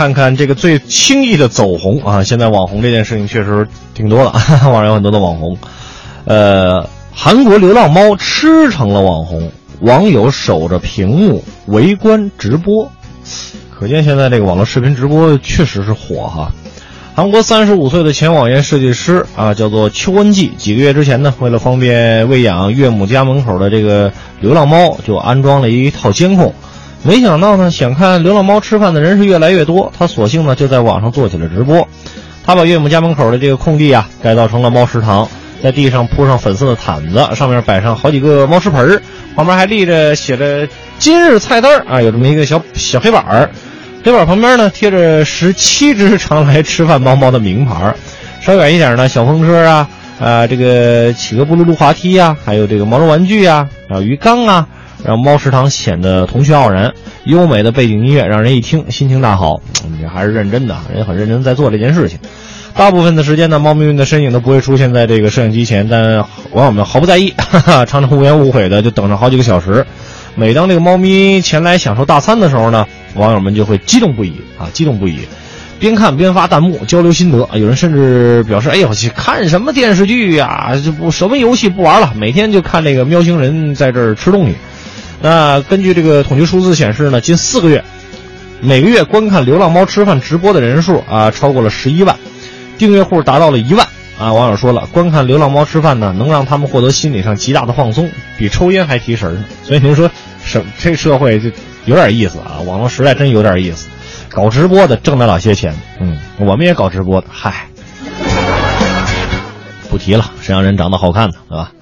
看看这个最轻易的走红啊！现在网红这件事情确实挺多了，网上有很多的网红。呃，韩国流浪猫吃成了网红，网友守着屏幕围观直播，可见现在这个网络视频直播确实是火哈。韩国三十五岁的前网页设计师啊，叫做邱恩济，几个月之前呢，为了方便喂养岳母家门口的这个流浪猫，就安装了一套监控。没想到呢，想看流浪猫吃饭的人是越来越多，他索性呢就在网上做起了直播。他把岳母家门口的这个空地啊，改造成了猫食堂，在地上铺上粉色的毯子，上面摆上好几个猫食盆儿，旁边还立着写着今日菜单啊，有这么一个小小黑板儿。黑板旁边呢贴着十七只常来吃饭猫猫的名牌，稍远一点呢，小风车啊，啊，这个企鹅布噜噜滑梯呀，还有这个毛绒玩具啊，啊，鱼缸啊，让猫食堂显得童趣盎然。优美的背景音乐让人一听心情大好，你还是认真的，人很认真在做这件事情。大部分的时间呢，猫咪们的身影都不会出现在这个摄像机前，但网友们毫不在意，哈哈，常常无怨无悔的就等上好几个小时。每当这个猫咪前来享受大餐的时候呢，网友们就会激动不已啊，激动不已，边看边发弹幕交流心得啊。有人甚至表示：“哎呦，去看什么电视剧呀？就不什么游戏不玩了，每天就看这个喵星人在这儿吃东西。”那根据这个统计数字显示呢，近四个月，每个月观看流浪猫吃饭直播的人数啊，超过了十一万，订阅户达到了一万啊。网友说了，观看流浪猫吃饭呢，能让他们获得心理上极大的放松，比抽烟还提神呢。所以您说。什这社会就有点意思啊！网络时代真有点意思，搞直播的挣了老些钱。嗯，我们也搞直播的，嗨，不提了，谁让人长得好看呢，对吧？